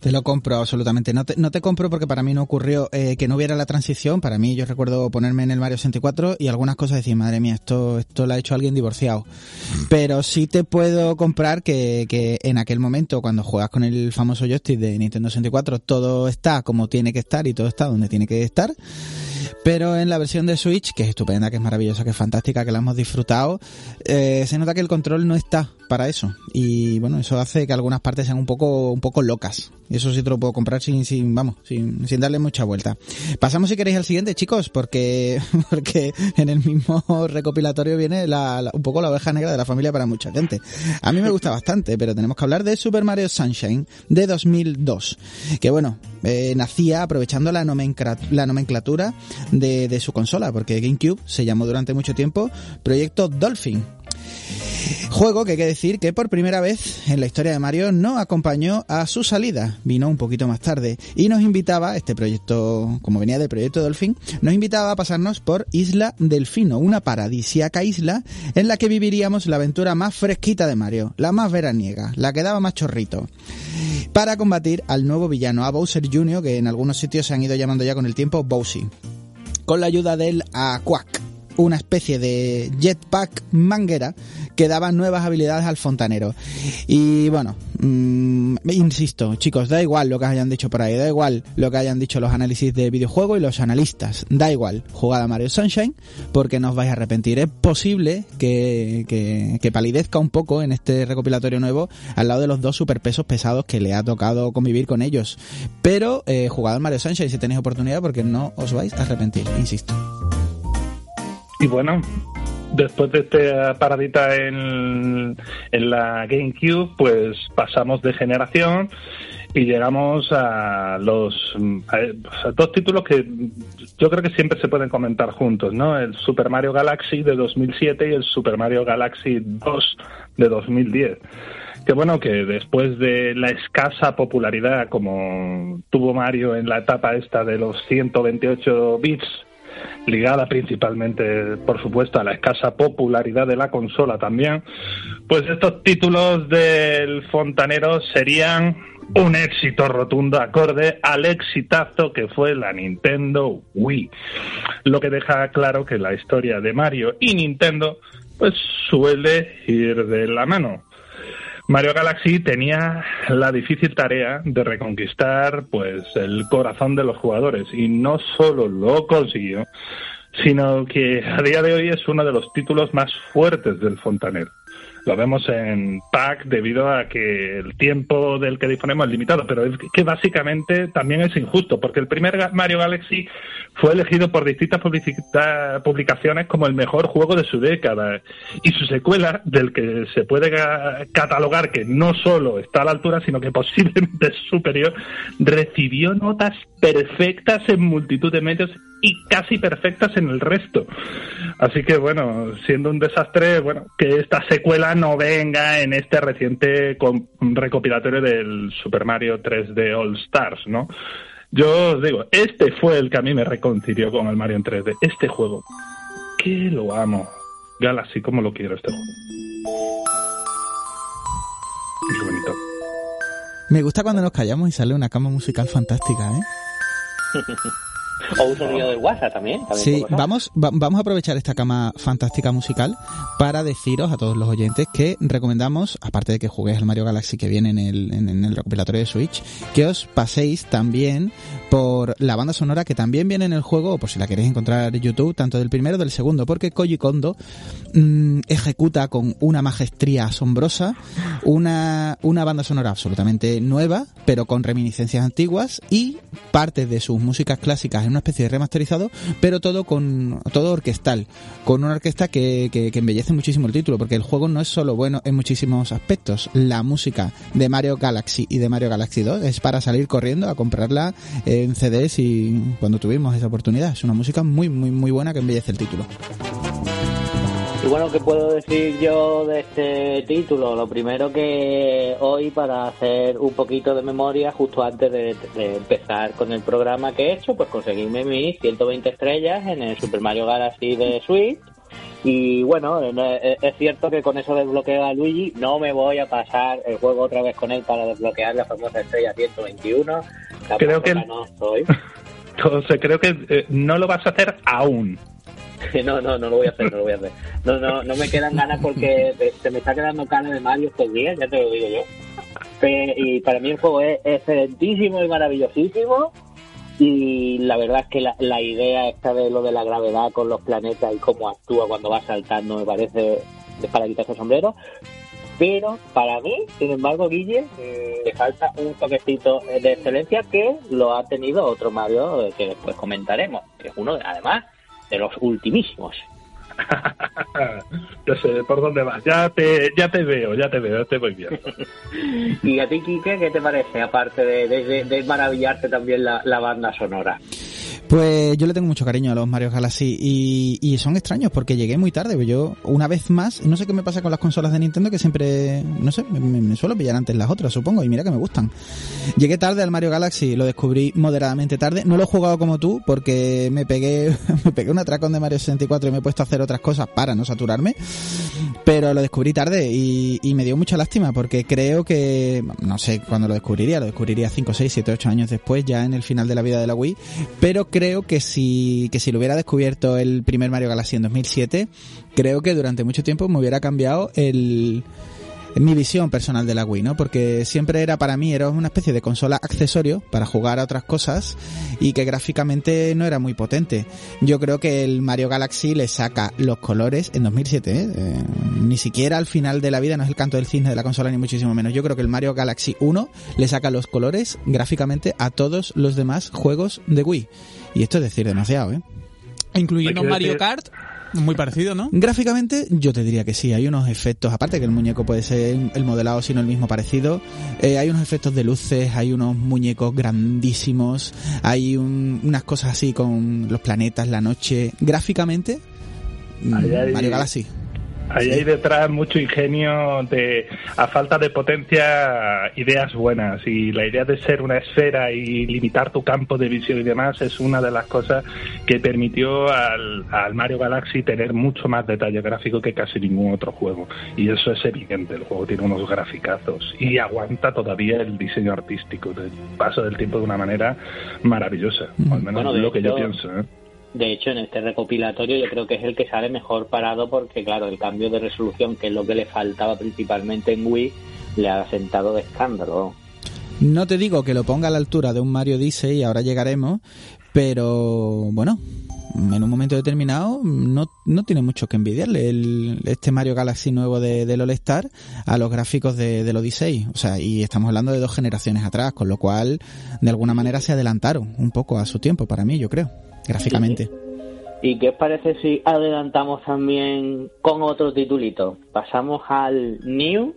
Te lo compro absolutamente. No te, no te compro porque para mí no ocurrió eh, que no hubiera la transición. Para mí, yo recuerdo ponerme en el Mario 64 y algunas cosas decir, madre mía, esto, esto lo ha hecho alguien divorciado. Pero sí te puedo comprar que, que en aquel momento, cuando juegas con el famoso joystick de Nintendo 64, todo está como tiene que estar y todo está donde tiene que estar. Pero en la versión de Switch, que es estupenda, que es maravillosa, que es fantástica, que la hemos disfrutado, eh, se nota que el control no está para eso. Y bueno, eso hace que algunas partes sean un poco, un poco locas. Eso sí te lo puedo comprar sin, sin, vamos, sin, sin darle mucha vuelta. Pasamos si queréis al siguiente, chicos, porque, (laughs) porque en el mismo recopilatorio viene la, un poco la oveja negra de la familia para mucha gente. A mí me gusta bastante, pero tenemos que hablar de Super Mario Sunshine de 2002. Que bueno, eh, nacía aprovechando la, la nomenclatura de su consola, porque GameCube se llamó durante mucho tiempo Proyecto Dolphin. Juego que hay que decir que por primera vez en la historia de Mario no acompañó a su salida, vino un poquito más tarde y nos invitaba, este proyecto, como venía del proyecto Dolphin, nos invitaba a pasarnos por Isla Delfino, una paradisíaca isla en la que viviríamos la aventura más fresquita de Mario, la más veraniega, la que daba más chorrito, para combatir al nuevo villano, a Bowser Jr., que en algunos sitios se han ido llamando ya con el tiempo Bowsy, con la ayuda del Aquac una especie de jetpack manguera que daba nuevas habilidades al fontanero. Y bueno, mmm, insisto, chicos, da igual lo que hayan dicho por ahí, da igual lo que hayan dicho los análisis de videojuego y los analistas, da igual, jugada Mario Sunshine, porque no os vais a arrepentir. Es posible que, que, palidezca un poco en este recopilatorio nuevo al lado de los dos superpesos pesados que le ha tocado convivir con ellos. Pero eh, jugad Mario Sunshine si tenéis oportunidad porque no os vais a arrepentir, insisto. Y bueno, después de esta paradita en, en la GameCube, pues pasamos de generación y llegamos a los dos títulos que yo creo que siempre se pueden comentar juntos, ¿no? El Super Mario Galaxy de 2007 y el Super Mario Galaxy 2 de 2010 que bueno, que después de la escasa popularidad como tuvo Mario en la etapa esta de los 128 bits ligada principalmente, por supuesto, a la escasa popularidad de la consola también, pues estos títulos del fontanero serían un éxito rotundo acorde al exitazo que fue la Nintendo Wii. Lo que deja claro que la historia de Mario y Nintendo pues suele ir de la mano. Mario Galaxy tenía la difícil tarea de reconquistar pues el corazón de los jugadores y no solo lo consiguió, sino que a día de hoy es uno de los títulos más fuertes del fontanero. Lo vemos en PAC debido a que el tiempo del que disponemos es limitado, pero es que básicamente también es injusto, porque el primer Mario Galaxy fue elegido por distintas publicaciones como el mejor juego de su década y su secuela, del que se puede catalogar que no solo está a la altura, sino que (laughs) posiblemente es superior, recibió notas perfectas en multitud de medios y casi perfectas en el resto. Así que bueno, siendo un desastre, bueno, que esta secuela no venga en este reciente recopilatorio del Super Mario 3D All Stars, ¿no? Yo os digo, este fue el que a mí me reconcilió con el Mario en 3D. Este juego, que lo amo. Galaxy, como lo quiero este juego. Qué bonito. Me gusta cuando nos callamos y sale una cama musical fantástica, ¿eh? (laughs) O un sonido de WhatsApp también. sí, vamos, vamos a aprovechar esta cama fantástica musical para deciros a todos los oyentes que recomendamos, aparte de que juguéis al Mario Galaxy que viene en el, en, el recopilatorio de Switch, que os paséis también por la banda sonora que también viene en el juego, por si la queréis encontrar en YouTube, tanto del primero del segundo, porque Koji Kondo mmm, ejecuta con una maestría asombrosa una, una banda sonora absolutamente nueva, pero con reminiscencias antiguas y parte de sus músicas clásicas en una especie de remasterizado, pero todo con todo orquestal, con una orquesta que, que, que, embellece muchísimo el título, porque el juego no es solo bueno en muchísimos aspectos. La música de Mario Galaxy y de Mario Galaxy 2 es para salir corriendo a comprarla en CDs y cuando tuvimos esa oportunidad. Es una música muy, muy, muy buena que embellece el título. Y bueno, ¿qué puedo decir yo de este título? Lo primero que hoy, para hacer un poquito de memoria, justo antes de, empezar con el programa que he hecho, pues conseguirme mis 120 estrellas en el Super Mario Galaxy de Switch. Y bueno, es cierto que con eso desbloqueo a Luigi, no me voy a pasar el juego otra vez con él para desbloquear la famosa estrella 121. Creo que no soy. (laughs) Entonces, creo que eh, no lo vas a hacer aún. (laughs) No, no, no lo voy a hacer, no lo voy a hacer. No, no, no me quedan ganas porque se me está quedando cara de Mario estos días, ya te lo digo yo. Y para mí el juego es excelentísimo y maravillosísimo. Y la verdad es que la, idea esta de lo de la gravedad con los planetas y cómo actúa cuando va saltando me parece para quitarse el sombrero. Pero para mí, sin embargo, Guille, le falta un toquecito de excelencia que lo ha tenido otro Mario que después comentaremos, que es uno, de, además, de los ultimísimos. (laughs) ya sé por dónde vas, ya te, ya te veo, ya te veo, ya te voy viendo. (laughs) ¿Y a ti, Quique, qué te parece, aparte de, de, de maravillarte también la, la banda sonora? Pues yo le tengo mucho cariño a los Mario Galaxy y, son extraños porque llegué muy tarde. Yo, una vez más, no sé qué me pasa con las consolas de Nintendo que siempre, no sé, me, suelo pillar antes las otras, supongo, y mira que me gustan. Llegué tarde al Mario Galaxy, lo descubrí moderadamente tarde. No lo he jugado como tú porque me pegué, (laughs) me pegué un atracón de Mario 64 y me he puesto a hacer otras cosas para no saturarme. Pero lo descubrí tarde y, y me dio mucha lástima porque creo que, no sé cuándo lo descubriría, lo descubriría 5, 6, 7, 8 años después, ya en el final de la vida de la Wii. Pero creo que si, que si lo hubiera descubierto el primer Mario Galaxy en 2007, creo que durante mucho tiempo me hubiera cambiado el, mi visión personal de la Wii, ¿no? Porque siempre era para mí, era una especie de consola accesorio para jugar a otras cosas y que gráficamente no era muy potente. Yo creo que el Mario Galaxy le saca los colores en 2007, ¿eh? Eh, ni siquiera al final de la vida, no es el canto del cisne de la consola ni muchísimo menos. Yo creo que el Mario Galaxy 1 le saca los colores gráficamente a todos los demás juegos de Wii. Y esto es decir demasiado, ¿eh? Incluyendo Mario decir- Kart, muy parecido, ¿no? Gráficamente, yo te diría que sí, hay unos efectos, aparte que el muñeco puede ser el modelado, sino el mismo parecido, eh, hay unos efectos de luces, hay unos muñecos grandísimos, hay un- unas cosas así con los planetas, la noche. Gráficamente, mm, Mario Galaxy. Ahí hay detrás mucho ingenio de, a falta de potencia, ideas buenas. Y la idea de ser una esfera y limitar tu campo de visión y demás es una de las cosas que permitió al, al Mario Galaxy tener mucho más detalle gráfico que casi ningún otro juego. Y eso es evidente. El juego tiene unos graficazos y aguanta todavía el diseño artístico del paso del tiempo de una manera maravillosa. O al menos Bueno, de lo que yo pienso. ¿eh? De hecho, en este recopilatorio yo creo que es el que sale mejor parado porque, claro, el cambio de resolución, que es lo que le faltaba principalmente en Wii, le ha sentado de escándalo. No te digo que lo ponga a la altura de un Mario Odyssey, ahora llegaremos, pero bueno, en un momento determinado no, no tiene mucho que envidiarle el, este Mario Galaxy nuevo de, del All-Star a los gráficos de, del Odyssey. O sea, y estamos hablando de dos generaciones atrás, con lo cual de alguna manera se adelantaron un poco a su tiempo, para mí, yo creo, gráficamente. ¿Y qué parece si adelantamos también con otro titulito? Pasamos al New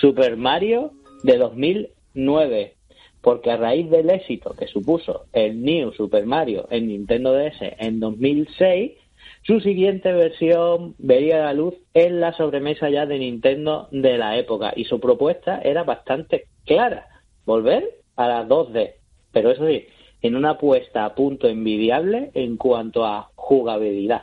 Super Mario de 2009. Porque a raíz del éxito que supuso el New Super Mario en Nintendo DS en 2006, su siguiente versión vería la luz en la sobremesa ya de Nintendo de la época. Y su propuesta era bastante clara. Volver a la 2D. Pero eso sí, en una puesta a punto envidiable en cuanto a jugabilidad.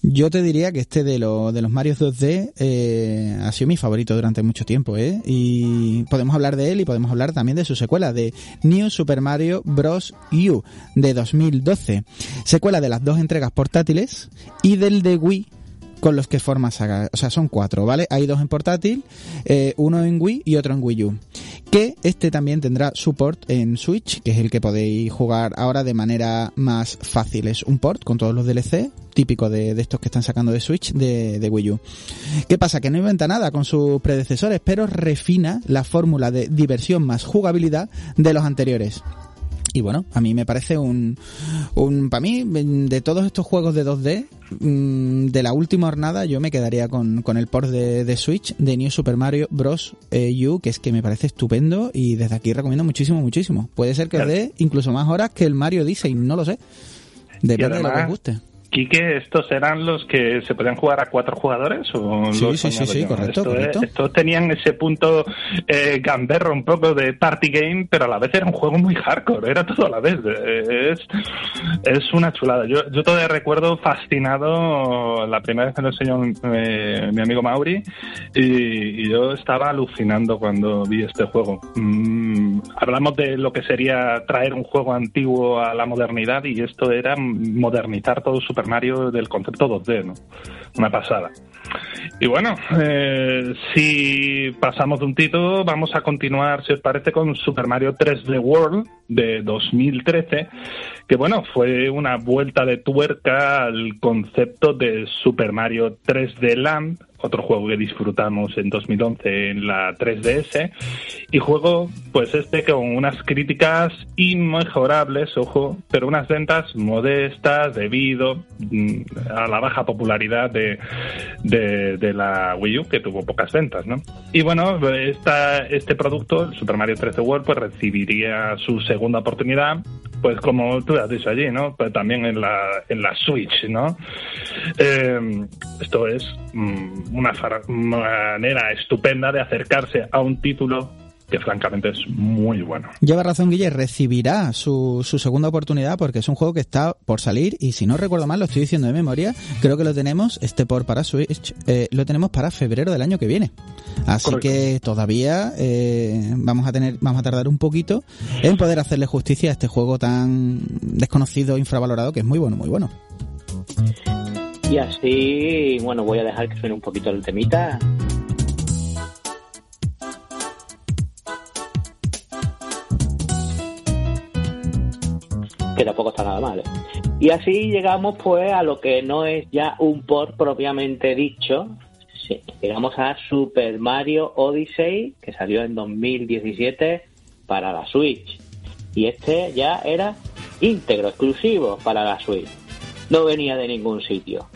Yo te diría que este de, lo- de los Mario 2D eh, ha sido mi favorito durante mucho tiempo, ¿eh? Y podemos hablar de él y podemos hablar también de su secuela, de New Super Mario Bros. U, de 2012. Secuela de las dos entregas portátiles y del de Wii con los que forma saga. O sea, son cuatro, ¿vale? Hay dos en portátil, eh, uno en Wii y otro en Wii U. Que este también tendrá support en Switch, que es el que podéis jugar ahora de manera más fácil. Es un port con todos los DLC, típico de, de estos que están sacando de Switch de, de Wii U. ¿Qué pasa? Que no inventa nada con sus predecesores, pero refina la fórmula de diversión más jugabilidad de los anteriores. Y bueno, a mí me parece un, un para mí, de todos estos juegos de 2D, mm, de la última jornada, yo me quedaría con, con el port de, de Switch de New Super Mario Bros. eh, U, que es que me parece estupendo y desde aquí recomiendo muchísimo, muchísimo. Puede ser que os dé incluso más horas que el Mario Odyssey, no lo sé. Depende de lo que os guste. Quique, ¿estos eran los que se podían jugar a cuatro jugadores? O Sí, los sí, sí, sí, correcto, Esto es- correcto. estos tenían ese punto eh, gamberro un poco de party game, pero a la vez era un juego muy hardcore, era todo a la vez. Eh, Es, es una chulada. Yo, yo todavía recuerdo fascinado la primera vez que lo enseñó eh, mi amigo Mauri y, y yo estaba alucinando cuando vi este juego. Mm, hablamos de lo que sería traer un juego antiguo a la modernidad y esto era modernizar todo Super Mario del concepto 2D, ¿no? Una pasada. Y bueno, eh, si pasamos de un título, vamos a continuar, si os parece, con Super Mario 3D World de 2013, que bueno, fue una vuelta de tuerca al concepto de Super Mario 3D Land, otro juego que disfrutamos en 2011 en la 3DS, y juego, pues este con unas críticas inmejorables, ojo, pero unas ventas modestas debido mm, a la baja popularidad de, de, de la Wii U, que tuvo pocas ventas, ¿no? Y bueno, esta, este producto, el Super Mario 3D World, pues recibiría su segunda oportunidad pues como tú has dicho allí, ¿no? Pero también en la, en la Switch, ¿no? Eh, esto es mm, una manera estupenda de acercarse a un título que francamente es muy bueno. Lleva razón, Guille, recibirá su, su, segunda oportunidad porque es un juego que está por salir y si no recuerdo mal, lo estoy diciendo de memoria, creo que lo tenemos, este por para Switch, eh, lo tenemos para febrero del año que viene. Así Correcto. que todavía eh, vamos a tener, vamos a tardar un poquito en poder hacerle justicia a este juego tan desconocido, infravalorado, que es muy bueno, muy bueno. Y así, bueno, voy a dejar que suene un poquito el temita. Que tampoco está nada mal. Y así llegamos pues a lo que no es ya un port propiamente dicho. Llegamos a Super Mario Odyssey, que salió en 2017 para la Switch. Y este ya era íntegro, exclusivo para la Switch. No venía de ningún sitio.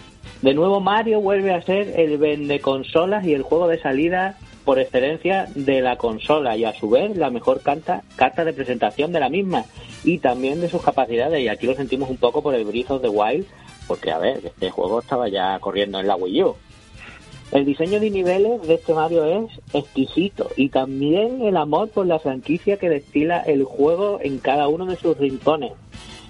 De nuevo Mario vuelve a ser el vende consolas y el juego de salida por excelencia de la consola y a su vez la mejor carta, carta de presentación de la misma y también de sus capacidades y aquí lo sentimos un poco por el of the Wild porque a ver, este juego estaba ya corriendo en la Wii U. El diseño de niveles de este Mario es exquisito y también el amor por la franquicia que destila el juego en cada uno de sus rincones.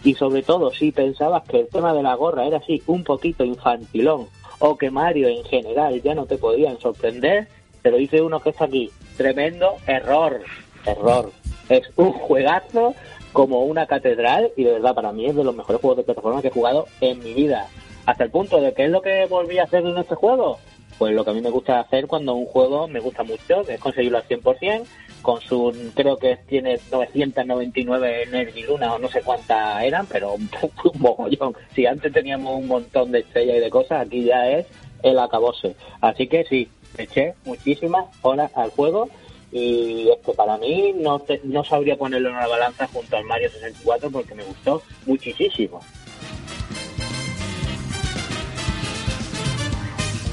Y sobre todo, si pensabas que el tema de la gorra era así un poquito infantilón o que Mario en general ya no te podían sorprender, te lo dice uno que está aquí. Tremendo error, error. Es un juegazo como una catedral y de verdad para mí es de los mejores juegos de plataforma que he jugado en mi vida. Hasta el punto de que es lo que volví a hacer en este juego. Pues lo que a mí me gusta hacer cuando un juego me gusta mucho, que es conseguirlo al 100%, con su, creo que tiene 999 Luna o no sé cuántas eran, pero un, (laughs) un mogollón. Si antes teníamos un montón de estrellas y de cosas, aquí ya es el acabose. Así que sí, eché muchísimas horas al juego y esto para mí no, te, no sabría ponerlo en una balanza junto al Mario 64 porque me gustó muchísimo.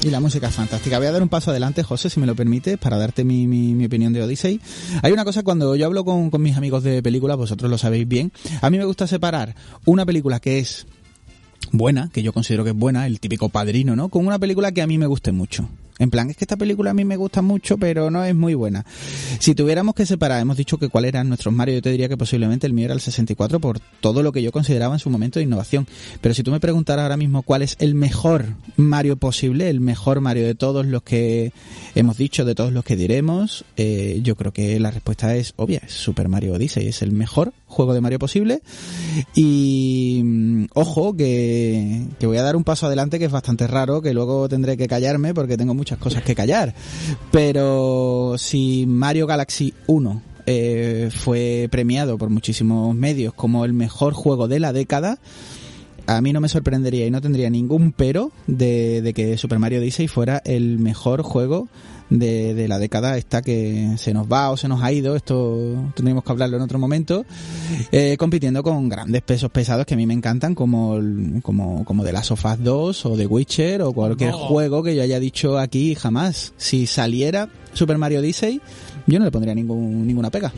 Y la música es fantástica. Voy a dar un paso adelante, José, si me lo permite, para darte mi, mi, mi opinión de Odyssey. Hay una cosa cuando yo hablo con, con mis amigos de películas, vosotros lo sabéis bien, a mí me gusta separar una película que es buena, que yo considero que es buena, el típico padrino, ¿no? Con una película que a mí me guste mucho. En plan, es que esta película a mí me gusta mucho, pero no es muy buena. Si tuviéramos que separar, hemos dicho que cuál eran nuestros Mario, yo te diría que posiblemente el mío era el 64 por todo lo que yo consideraba en su momento de innovación. Pero si tú me preguntaras ahora mismo cuál es el mejor Mario posible, el mejor Mario de todos los que hemos dicho, de todos los que diremos, eh, yo creo que la respuesta es obvia, es Super Mario Odyssey, es el mejor juego de Mario posible. Y mm, ojo que, que voy a dar un paso adelante que es bastante raro, que luego tendré que callarme porque tengo muchas cosas que callar. Pero si Mario Galaxy 1 eh, fue premiado por muchísimos medios como el mejor juego de la década, a mí no me sorprendería y no tendría ningún pero de, de que Super Mario Odyssey fuera el mejor juego de, de, la década esta que se nos va o se nos ha ido, esto tendríamos que hablarlo en otro momento, eh, compitiendo con grandes pesos pesados que a mí me encantan como, como, como The Last of Us 2 o The Witcher o cualquier no. juego que yo haya dicho aquí jamás. Si saliera Super Mario Odyssey, yo no le pondría ningún, ninguna pega.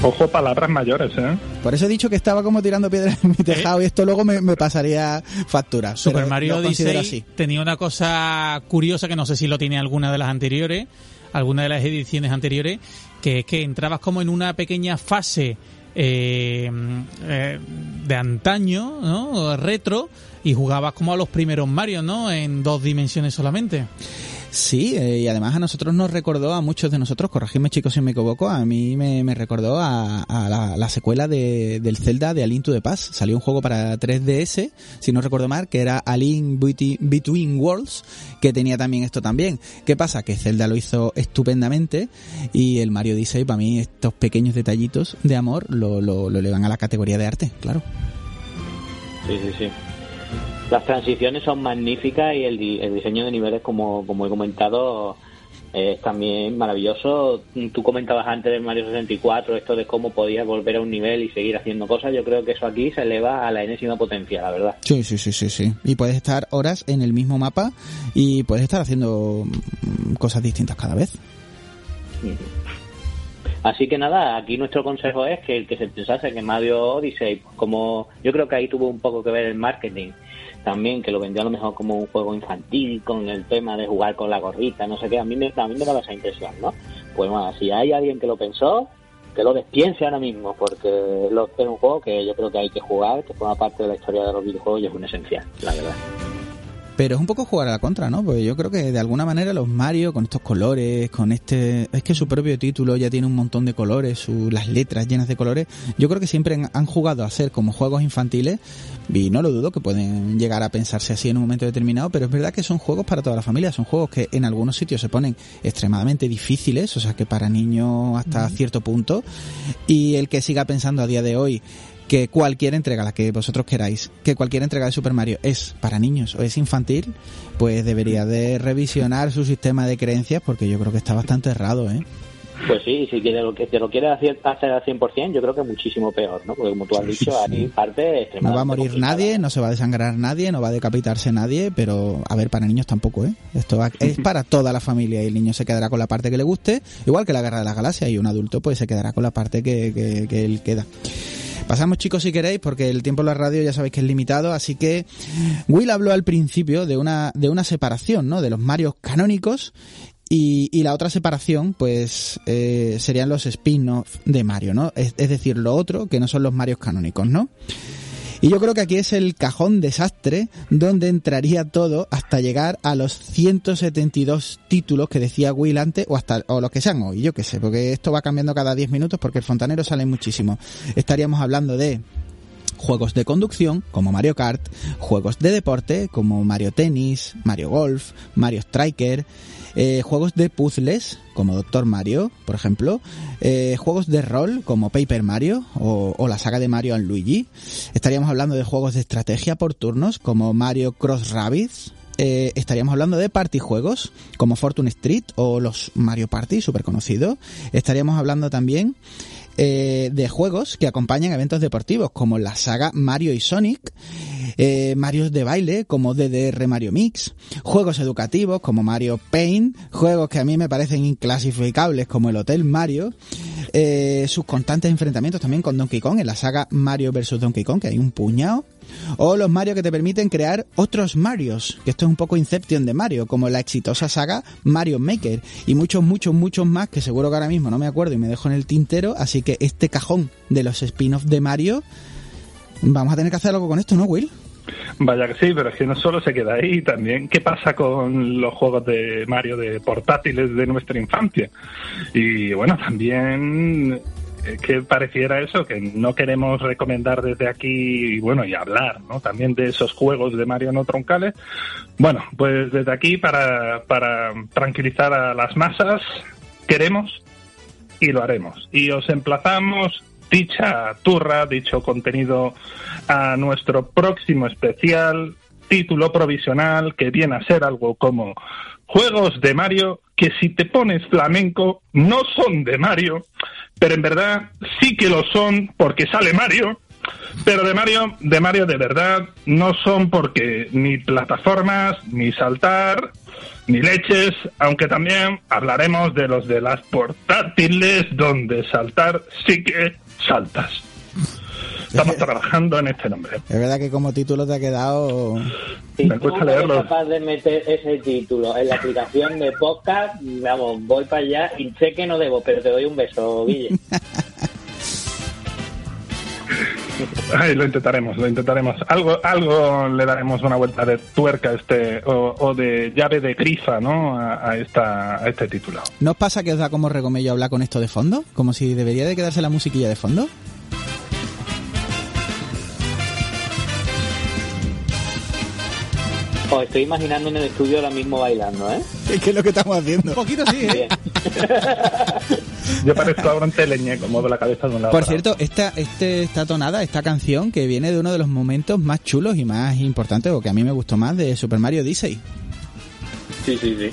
Ojo, palabras mayores, ¿eh? Por eso he dicho que estaba como tirando piedras en mi tejado ¿Eh? y esto luego me, me pasaría factura. Super Mario Odyssey tenía una cosa curiosa que no sé si lo tiene alguna de las anteriores, alguna de las ediciones anteriores, que es que entrabas como en una pequeña fase eh, eh, de antaño, ¿no? Retro, y jugabas como a los primeros Mario, ¿no? En dos dimensiones solamente. Sí, eh, y además a nosotros nos recordó, a muchos de nosotros, corregidme chicos si me equivoco, a mí me, me recordó a, la, secuela de, del Zelda de Alien to the Past. Salió un juego para 3DS, si no recuerdo mal, que era Alien Between Worlds, que tenía también esto también. ¿Qué pasa? Que Zelda lo hizo estupendamente y el Mario Odyssey, para mí, estos pequeños detallitos de amor lo, lo, lo elevan a la categoría de arte, claro. Sí, sí, sí. Las transiciones son magníficas y el, el diseño de niveles, como, como he comentado, es también maravilloso. Tú comentabas antes del Mario 64 esto de cómo podías volver a un nivel y seguir haciendo cosas. Yo creo que eso aquí se eleva a la enésima potencia, la verdad. Sí, sí, sí, sí, sí. Y puedes estar horas en el mismo mapa y puedes estar haciendo cosas distintas cada vez. Así que nada, aquí nuestro consejo es que el que se pensase que Mario Odyssey, como yo creo que ahí tuvo un poco que ver el marketing también, que lo vendió a lo mejor como un juego infantil con el tema de jugar con la gorrita, no sé qué, a mí me, a mí me daba esa impresión, ¿no? Pues bueno, si hay alguien que lo pensó, que lo despiense ahora mismo, porque es un juego que yo creo que hay que jugar, que forma parte de la historia de los videojuegos y es un esencial, la verdad. Pero es un poco jugar a la contra, ¿no? Porque yo creo que de alguna manera los Mario, con estos colores, con este... Es que su propio título ya tiene un montón de colores, su... las letras llenas de colores. Yo creo que siempre han jugado a ser como juegos infantiles y no lo dudo que pueden llegar a pensarse así en un momento determinado, pero es verdad que son juegos para toda la familia. Son juegos que en algunos sitios se ponen extremadamente difíciles, o sea que para niños hasta cierto punto. Y el que siga pensando a día de hoy que cualquier entrega, la que vosotros queráis, que cualquier entrega de Super Mario es para niños o es infantil, pues debería de revisionar su sistema de creencias porque yo creo que está bastante errado, ¿eh? Pues sí, si quiere, lo te lo quieres hacer, hacer al 100%, yo creo que muchísimo peor, ¿no? Porque como tú has dicho, hay parte No va a morir nadie, no se va a desangrar nadie, no va a decapitarse nadie, pero a ver, para niños tampoco, ¿eh? Esto es para toda la familia y el niño se quedará con la parte que le guste, igual que la Guerra de la Galaxia y un adulto pues se quedará con la parte que, que, que él queda. Pasamos chicos si queréis, porque el tiempo en la radio ya sabéis que es limitado, así que Will habló al principio de una, de una separación, ¿no? De los Marios canónicos y, y, la otra separación, pues, eh, serían los spin-off de Mario, ¿no? Es, decir, lo otro que no son los Marios canónicos, ¿no? Y yo creo que aquí es el cajón desastre donde entraría todo hasta llegar a los 172 títulos que decía Will antes o hasta o los que sean hoy, yo qué sé, porque esto va cambiando cada 10 minutos porque el fontanero sale muchísimo. Estaríamos hablando de juegos de conducción como Mario Kart, juegos de deporte como Mario Tennis, Mario Golf, Mario Striker, eh, juegos de puzzles como Doctor Mario, por ejemplo, eh, juegos de rol como Paper Mario o, o, la saga de Mario and Luigi. Estaríamos hablando de juegos de estrategia por turnos como Mario Cross Rabbids. Eh, estaríamos hablando de party juegos como Fortune Street o los Mario Party, súper conocidos. Estaríamos hablando también eh, de juegos que acompañan eventos deportivos como la saga Mario y Sonic, eh, Marios de baile como DDR Mario Mix, juegos educativos como Mario Paint, juegos que a mí me parecen inclasificables como el Hotel Mario, eh, sus constantes enfrentamientos también con Donkey Kong en la saga Mario vs Donkey Kong, que hay un puñado, o los Mario que te permiten crear otros Marios, que esto es un poco Inception de Mario, como la exitosa saga Mario Maker, y muchos, muchos, muchos más que seguro que ahora mismo no me acuerdo y me dejo en el tintero, así que este cajón de los spin-off de Mario, vamos a tener que hacer algo con esto, ¿no, Will? Vaya que sí, pero es que no solo se queda ahí, también qué pasa con los juegos de Mario de portátiles de nuestra infancia. Y bueno, también que pareciera eso, que no queremos recomendar desde aquí y bueno, y hablar, ¿no? También de esos juegos de Mario no troncales. Bueno, pues desde aquí para, para tranquilizar a las masas, queremos y lo haremos. Y os emplazamos dicha turra, dicho contenido a nuestro próximo especial, título provisional que viene a ser algo como Juegos de Mario que si te pones flamenco no son de Mario, pero en verdad sí que lo son porque sale Mario, pero de Mario, de Mario de verdad no son porque ni plataformas, ni saltar, ni leches, aunque también hablaremos de los de las portátiles donde saltar sí que saltas. Estamos trabajando en este nombre. Es verdad que como título te ha quedado... Si Me cuesta leerlo. capaz de meter ese título en la aplicación de podcast, vamos, voy para allá y sé que no debo, pero te doy un beso, Guille. (laughs) Lo intentaremos, lo intentaremos. Algo, algo le daremos una vuelta de tuerca este o, de llave de grifa, ¿no? A, esta, este título. ¿No os pasa que os da como regomello hablar con esto de fondo? Como si debería de quedarse la musiquilla de fondo. Os estoy imaginando en el estudio ahora mismo bailando, ¿eh? ¿Qué es lo que estamos haciendo? Un poquito sí, ¿eh? (laughs) Yo parezco ahora un teleñe, como de la cabeza de un lado. Por cierto, esta, este, esta tonada, esta canción, que viene de uno de los momentos más chulos y más importantes, o que a mí me gustó más, de Super Mario Odyssey. Sí, sí, sí.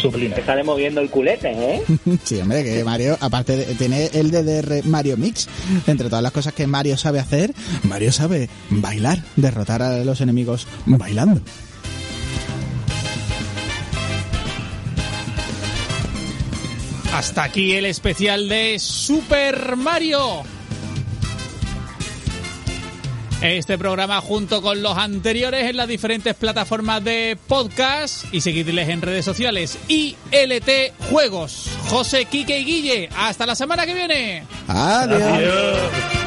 Sublime. Que sale moviendo el culete, ¿eh? (laughs) sí, hombre, que Mario, aparte de tener el DDR Mario Mix, entre todas las cosas que Mario sabe hacer, Mario sabe bailar, derrotar a los enemigos bailando. Hasta aquí el especial de Super Mario. Este programa junto con los anteriores en las diferentes plataformas de podcast y seguidles en redes sociales. ILT Juegos. José, Quique y Guille. Hasta la semana que viene. Adiós. Adiós.